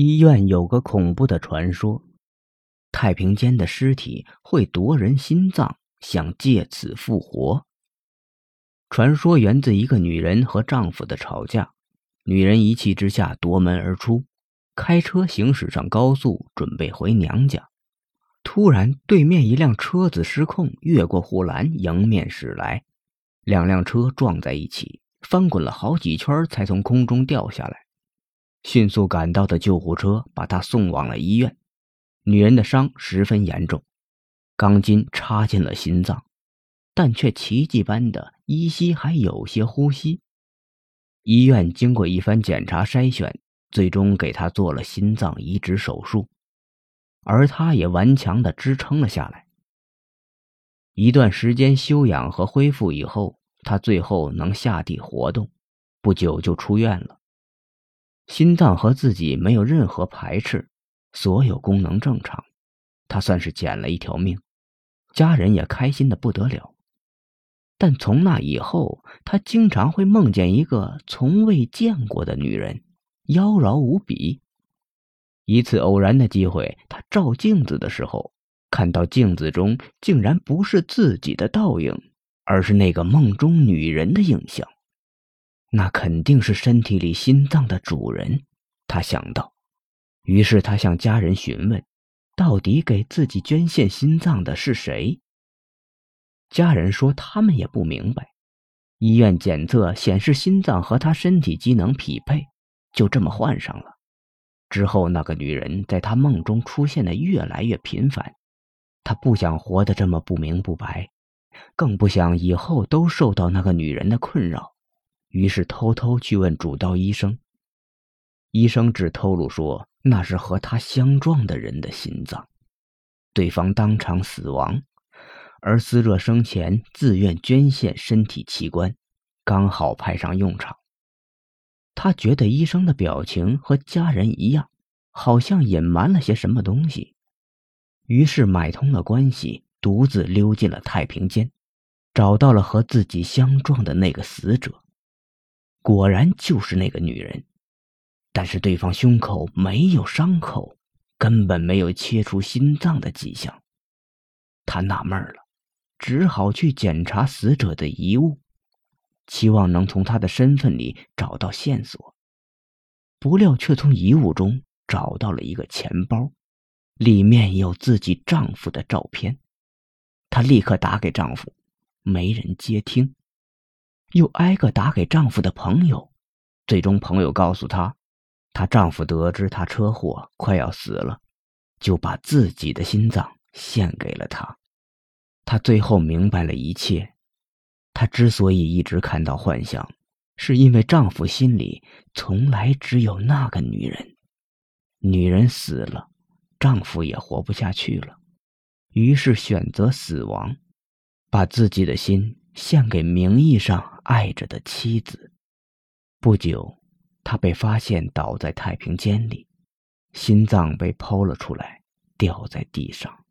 医院有个恐怖的传说：太平间的尸体会夺人心脏，想借此复活。传说源自一个女人和丈夫的吵架，女人一气之下夺门而出，开车行驶上高速，准备回娘家。突然，对面一辆车子失控，越过护栏迎面驶来，两辆车撞在一起，翻滚了好几圈才从空中掉下来。迅速赶到的救护车把她送往了医院。女人的伤十分严重，钢筋插进了心脏，但却奇迹般的依稀还有些呼吸。医院经过一番检查筛选，最终给她做了心脏移植手术，而她也顽强的支撑了下来。一段时间休养和恢复以后，她最后能下地活动，不久就出院了。心脏和自己没有任何排斥，所有功能正常，他算是捡了一条命，家人也开心的不得了。但从那以后，他经常会梦见一个从未见过的女人，妖娆无比。一次偶然的机会，他照镜子的时候，看到镜子中竟然不是自己的倒影，而是那个梦中女人的影像。那肯定是身体里心脏的主人，他想到。于是他向家人询问，到底给自己捐献心脏的是谁？家人说他们也不明白。医院检测显示心脏和他身体机能匹配，就这么换上了。之后那个女人在他梦中出现的越来越频繁，他不想活得这么不明不白，更不想以后都受到那个女人的困扰。于是偷偷去问主刀医生，医生只透露说那是和他相撞的人的心脏，对方当场死亡，而死者生前自愿捐献身体器官，刚好派上用场。他觉得医生的表情和家人一样，好像隐瞒了些什么东西，于是买通了关系，独自溜进了太平间，找到了和自己相撞的那个死者。果然就是那个女人，但是对方胸口没有伤口，根本没有切除心脏的迹象。他纳闷了，只好去检查死者的遗物，期望能从他的身份里找到线索。不料却从遗物中找到了一个钱包，里面有自己丈夫的照片。她立刻打给丈夫，没人接听。又挨个打给丈夫的朋友，最终朋友告诉她，她丈夫得知她车祸快要死了，就把自己的心脏献给了她。她最后明白了一切。她之所以一直看到幻想，是因为丈夫心里从来只有那个女人。女人死了，丈夫也活不下去了，于是选择死亡，把自己的心献给名义上。爱着的妻子，不久，他被发现倒在太平间里，心脏被剖了出来，掉在地上。